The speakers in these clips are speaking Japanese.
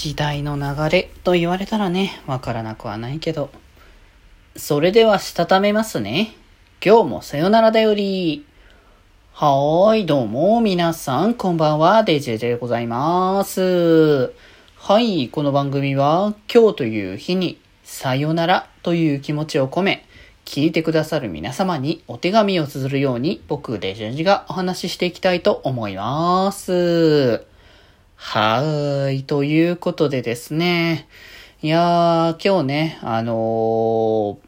時代の流れと言われたらね、わからなくはないけど。それではしたためますね。今日もさよならだより。はーい、どうも、皆さん、こんばんは、デジェジでございます。はい、この番組は、今日という日に、さよならという気持ちを込め、聞いてくださる皆様にお手紙を綴るように、僕、デジェジがお話ししていきたいと思います。はーい。ということでですね。いやー、今日ね、あのー、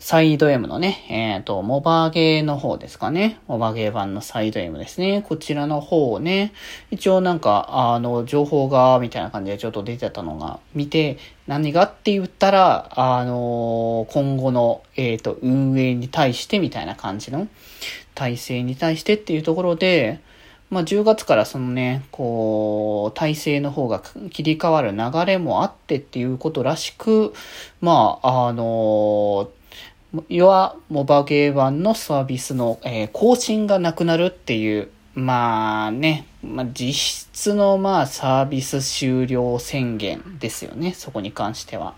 サイド M のね、えっ、ー、と、モバゲーの方ですかね。モバゲー版のサイド M ですね。こちらの方をね、一応なんか、あの、情報が、みたいな感じでちょっと出てたのが見て、何がって言ったら、あの今後の、えっ、と、運営に対してみたいな感じの、体制に対してっていうところで、まあ、10月からそのね、こう、体制の方が切り替わる流れもあってっていうことらしく、まあ、あの要は、モバゲー版のサービスの、えー、更新がなくなるっていう、まあね、まあ、実質のまあサービス終了宣言ですよね、そこに関しては。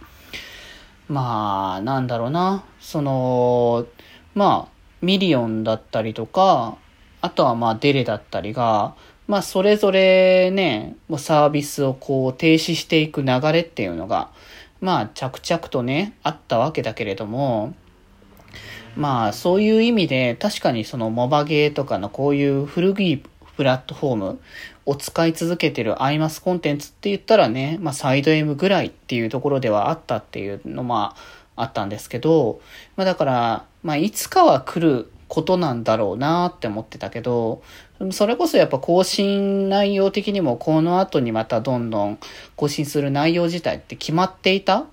まあ、なんだろうな、その、まあ、ミリオンだったりとか、あとはまあデレだったりが、まあそれぞれね、サービスをこう停止していく流れっていうのが、まあ着々とね、あったわけだけれども、まあそういう意味で確かにそのモバゲーとかのこういう古いプラットフォームを使い続けてるアイマスコンテンツって言ったらね、まあサイド M ぐらいっていうところではあったっていうのまああったんですけど、まあだから、まあいつかは来ることなんだろうなって思ってたけど、それこそやっぱ更新内容的にもこの後にまたどんどん更新する内容自体って決まっていた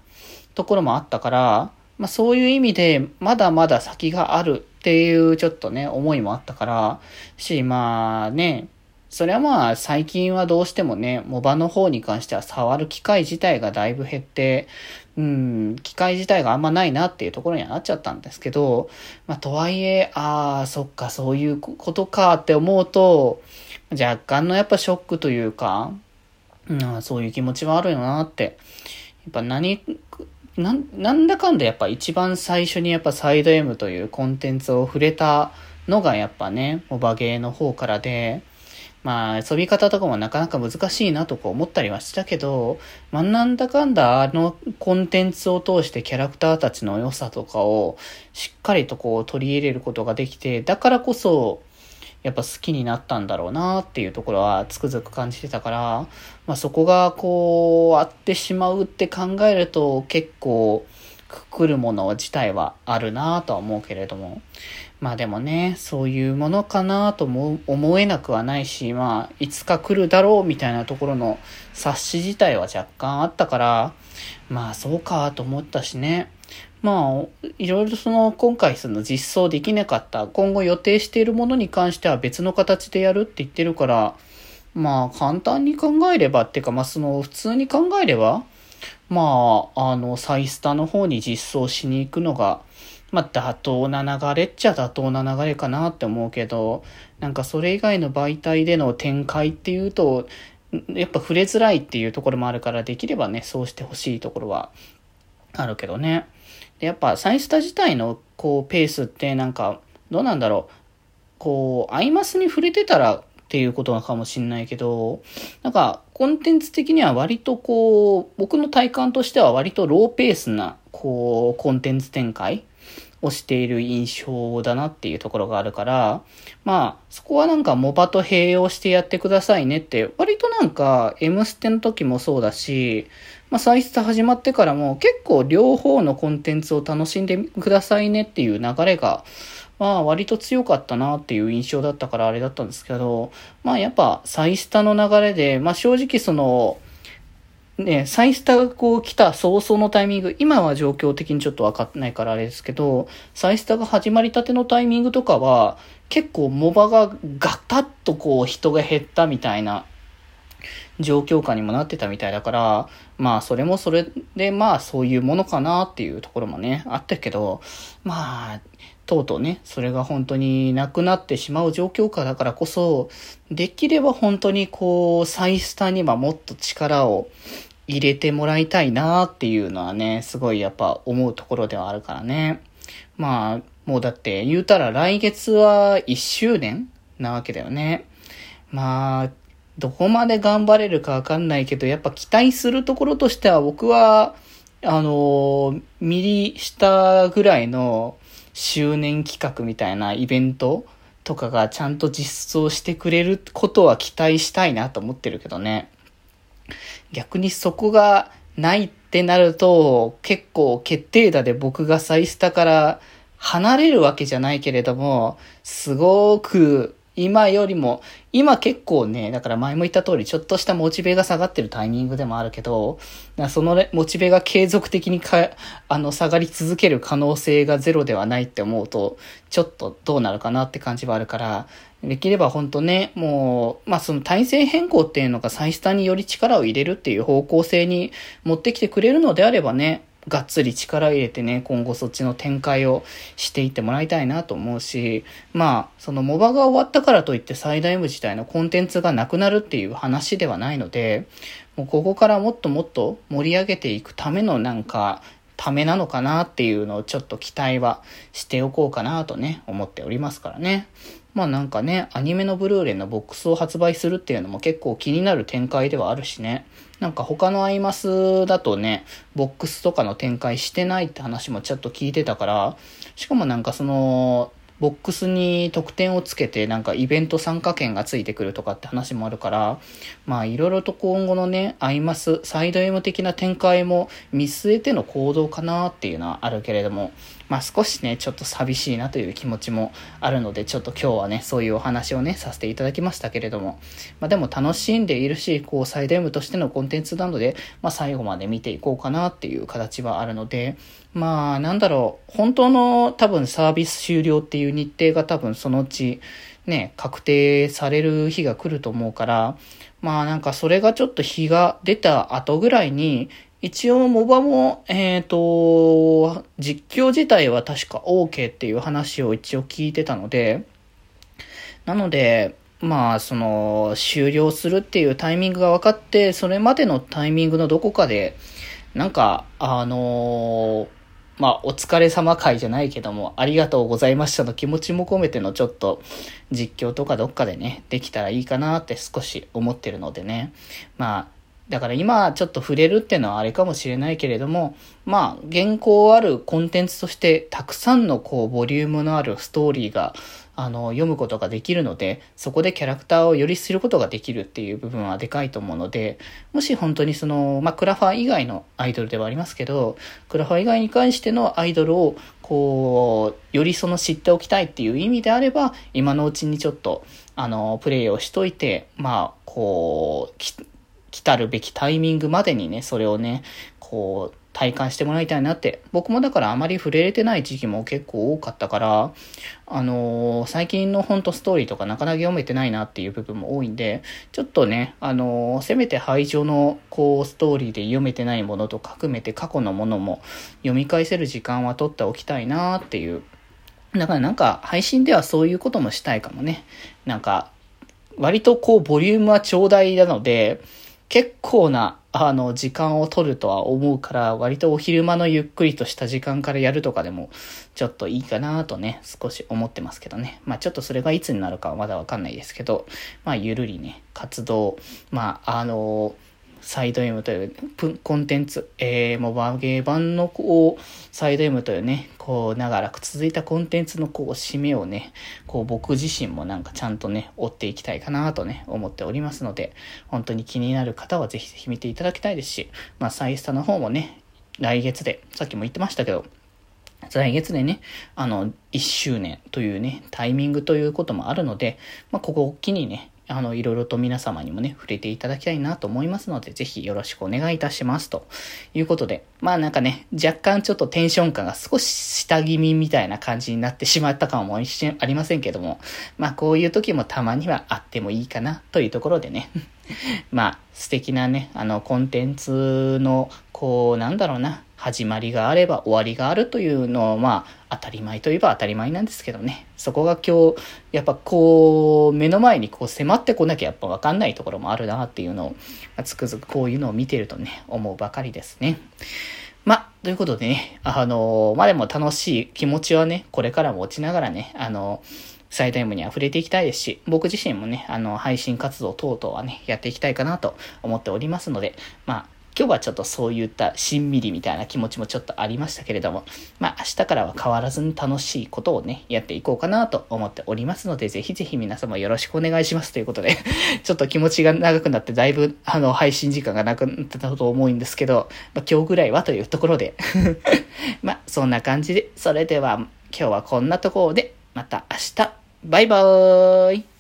ところもあったから、まあそういう意味でまだまだ先があるっていうちょっとね、思いもあったから、し、まあね、それはまあ最近はどうしてもね、モバの方に関しては触る機会自体がだいぶ減って、うん、機会自体があんまないなっていうところにはなっちゃったんですけど、まあとはいえ、ああ、そっか、そういうことかって思うと、若干のやっぱショックというか、うん、そういう気持ちはあるよなって。やっぱ何、ななんだかんだやっぱ一番最初にやっぱサイド M というコンテンツを触れたのがやっぱね、モバゲーの方からで、まあ、遊び方とかもなかなか難しいなとか思ったりはしたけど、まあ、なんだかんだあのコンテンツを通してキャラクターたちの良さとかをしっかりとこう取り入れることができて、だからこそ、やっぱ好きになったんだろうなっていうところはつくづく感じてたから、まあそこがこう、あってしまうって考えると結構くくるもの自体はあるなとは思うけれども、まあでもね、そういうものかなとも思えなくはないし、まあ、いつか来るだろうみたいなところの冊子自体は若干あったから、まあそうかと思ったしね。まあ、いろいろその今回その実装できなかった、今後予定しているものに関しては別の形でやるって言ってるから、まあ簡単に考えればっていうか、まあその普通に考えれば、まあ、あの、サイスタの方に実装しに行くのが、まあ、妥当な流れっちゃ妥当な流れかなって思うけど、なんかそれ以外の媒体での展開っていうと、やっぱ触れづらいっていうところもあるから、できればね、そうしてほしいところはあるけどね。で、やっぱサイスタ自体のこうペースってなんか、どうなんだろう。こう、アイマスに触れてたらっていうことかもしんないけど、なんか、コンテンツ的には割とこう、僕の体感としては割とローペースな、こう、コンテンツ展開をしている印象だなっていうところがあるから、まあ、そこはなんかモバと併用してやってくださいねって、割となんか、M ステの時もそうだし、まあ、サイスタ始まってからも結構両方のコンテンツを楽しんでくださいねっていう流れが、まあ割と強かったなっていう印象だったからあれだったんですけど、まあやっぱサイスタの流れで、まあ正直その、ね、サイスタがこう来た早々のタイミング、今は状況的にちょっとわかってないからあれですけど、サイスタが始まりたてのタイミングとかは、結構モバがガタッとこう人が減ったみたいな状況下にもなってたみたいだから、まあそれもそれでまあそういうものかなっていうところもね、あったけど、まあ、とうとうね、それが本当になくなってしまう状況下だからこそ、できれば本当にこう、サイスタにはもっと力を入れてもらいたいなっていうのはね、すごいやっぱ思うところではあるからね。まあ、もうだって言うたら来月は1周年なわけだよね。まあ、どこまで頑張れるかわかんないけど、やっぱ期待するところとしては僕は、あの、ミリしたぐらいの周年企画みたいなイベントとかがちゃんと実装してくれることは期待したいなと思ってるけどね。逆にそこがないってなると、結構決定打で僕がサイスタから離れるわけじゃないけれども、すごく今よりも、今結構ね、だから前も言った通り、ちょっとしたモチベが下がってるタイミングでもあるけど、そのモチベが継続的にか、あの、下がり続ける可能性がゼロではないって思うと、ちょっとどうなるかなって感じはあるから、できれば本当ね、もう、まあその体制変更っていうのがサイスタにより力を入れるっていう方向性に持ってきてくれるのであればね、がっつり力入れてね、今後そっちの展開をしていってもらいたいなと思うし、まあ、そのモバが終わったからといって最大 M 自体のコンテンツがなくなるっていう話ではないので、もうここからもっともっと盛り上げていくためのなんか、ためなのかなっていうのをちょっと期待はしておこうかなとね、思っておりますからね。まあなんかね、アニメのブルーレイのボックスを発売するっていうのも結構気になる展開ではあるしね。なんか他のアイマスだとね、ボックスとかの展開してないって話もちょっと聞いてたから、しかもなんかその、ボックスに得点をつけてなんかイベント参加券がついてくるとかって話もあるから、まあいろいろと今後のね、アイマス、サイド M 的な展開も見据えての行動かなっていうのはあるけれども、まあ少しね、ちょっと寂しいなという気持ちもあるので、ちょっと今日はね、そういうお話をね、させていただきましたけれども、まあでも楽しんでいるし、こうサイド M としてのコンテンツなので、まあ最後まで見ていこうかなっていう形はあるので、まあなんだろう、本当の多分サービス終了っていう日程が多分そのうちね、確定される日が来ると思うから、まあなんかそれがちょっと日が出た後ぐらいに、一応、モバも、えっ、ー、と、実況自体は確か OK っていう話を一応聞いてたので、なので、まあ、その、終了するっていうタイミングが分かって、それまでのタイミングのどこかで、なんか、あのー、まあ、お疲れ様会じゃないけども、ありがとうございましたの気持ちも込めてのちょっと実況とかどっかでね、できたらいいかなって少し思ってるのでね。まあ、だから今ちょっと触れるっていうのはあれかもしれないけれども、まあ、原稿あるコンテンツとしてたくさんのこう、ボリュームのあるストーリーが、あの、読むことができるので、そこでキャラクターをよりすることができるっていう部分はでかいと思うので、もし本当にその、まあ、クラファー以外のアイドルではありますけど、クラファー以外に関してのアイドルを、こう、よりその知っておきたいっていう意味であれば、今のうちにちょっと、あの、プレイをしといて、まあ、こう、来たるべきタイミングまでにね、それをね、こう、体感してもらいたいなって。僕もだからあまり触れれてない時期も結構多かったから、あのー、最近のほんとストーリーとかなかなか読めてないなっていう部分も多いんで、ちょっとね、あのー、せめて排除のこうストーリーで読めてないものとか含めて過去のものも読み返せる時間は取っておきたいなっていう。だからなんか配信ではそういうこともしたいかもね。なんか、割とこうボリュームは長大なので、結構な、あの、時間を取るとは思うから、割とお昼間のゆっくりとした時間からやるとかでも、ちょっといいかなとね、少し思ってますけどね。まあちょっとそれがいつになるかはまだわかんないですけど、まあゆるりね、活動、まああのーサイド M というコンテンツ、えー、モバゲー版のこう、サイド M というね、こう、長らく続いたコンテンツのこう、締めをね、こう、僕自身もなんかちゃんとね、追っていきたいかなとね、思っておりますので、本当に気になる方はぜひぜひ見ていただきたいですし、まあ、サイスタの方もね、来月で、さっきも言ってましたけど、来月でね、あの、1周年というね、タイミングということもあるので、まあ、ここを機にね、あの、いろいろと皆様にもね、触れていただきたいなと思いますので、ぜひよろしくお願いいたします。ということで、まあなんかね、若干ちょっとテンション感が少し下気味みたいな感じになってしまったかも一瞬ありませんけども、まあこういう時もたまにはあってもいいかなというところでね、まあ素敵なね、あのコンテンツの、こう、なんだろうな、始まりがあれば終わりがあるというのは、まあ、当たり前といえば当たり前なんですけどね。そこが今日、やっぱこう、目の前にこう迫ってこなきゃやっぱわかんないところもあるなっていうのを、つくづくこういうのを見てるとね、思うばかりですね。まあ、ということでね、あのまあでも楽しい気持ちはね、これからも落ちながらね、あのサイタイムに溢れていきたいですし、僕自身もね、あの、配信活動等々はね、やっていきたいかなと思っておりますので、まあ、今日はちょっとそういったしんみりみたいな気持ちもちょっとありましたけれども、まあ明日からは変わらずに楽しいことをね、やっていこうかなと思っておりますので、ぜひぜひ皆様よろしくお願いしますということで、ちょっと気持ちが長くなってだいぶあの配信時間がなくなってたと思うんですけど、まあ、今日ぐらいはというところで まあそんな感じで、それでは今日はこんなところで、また明日、バイバーイ。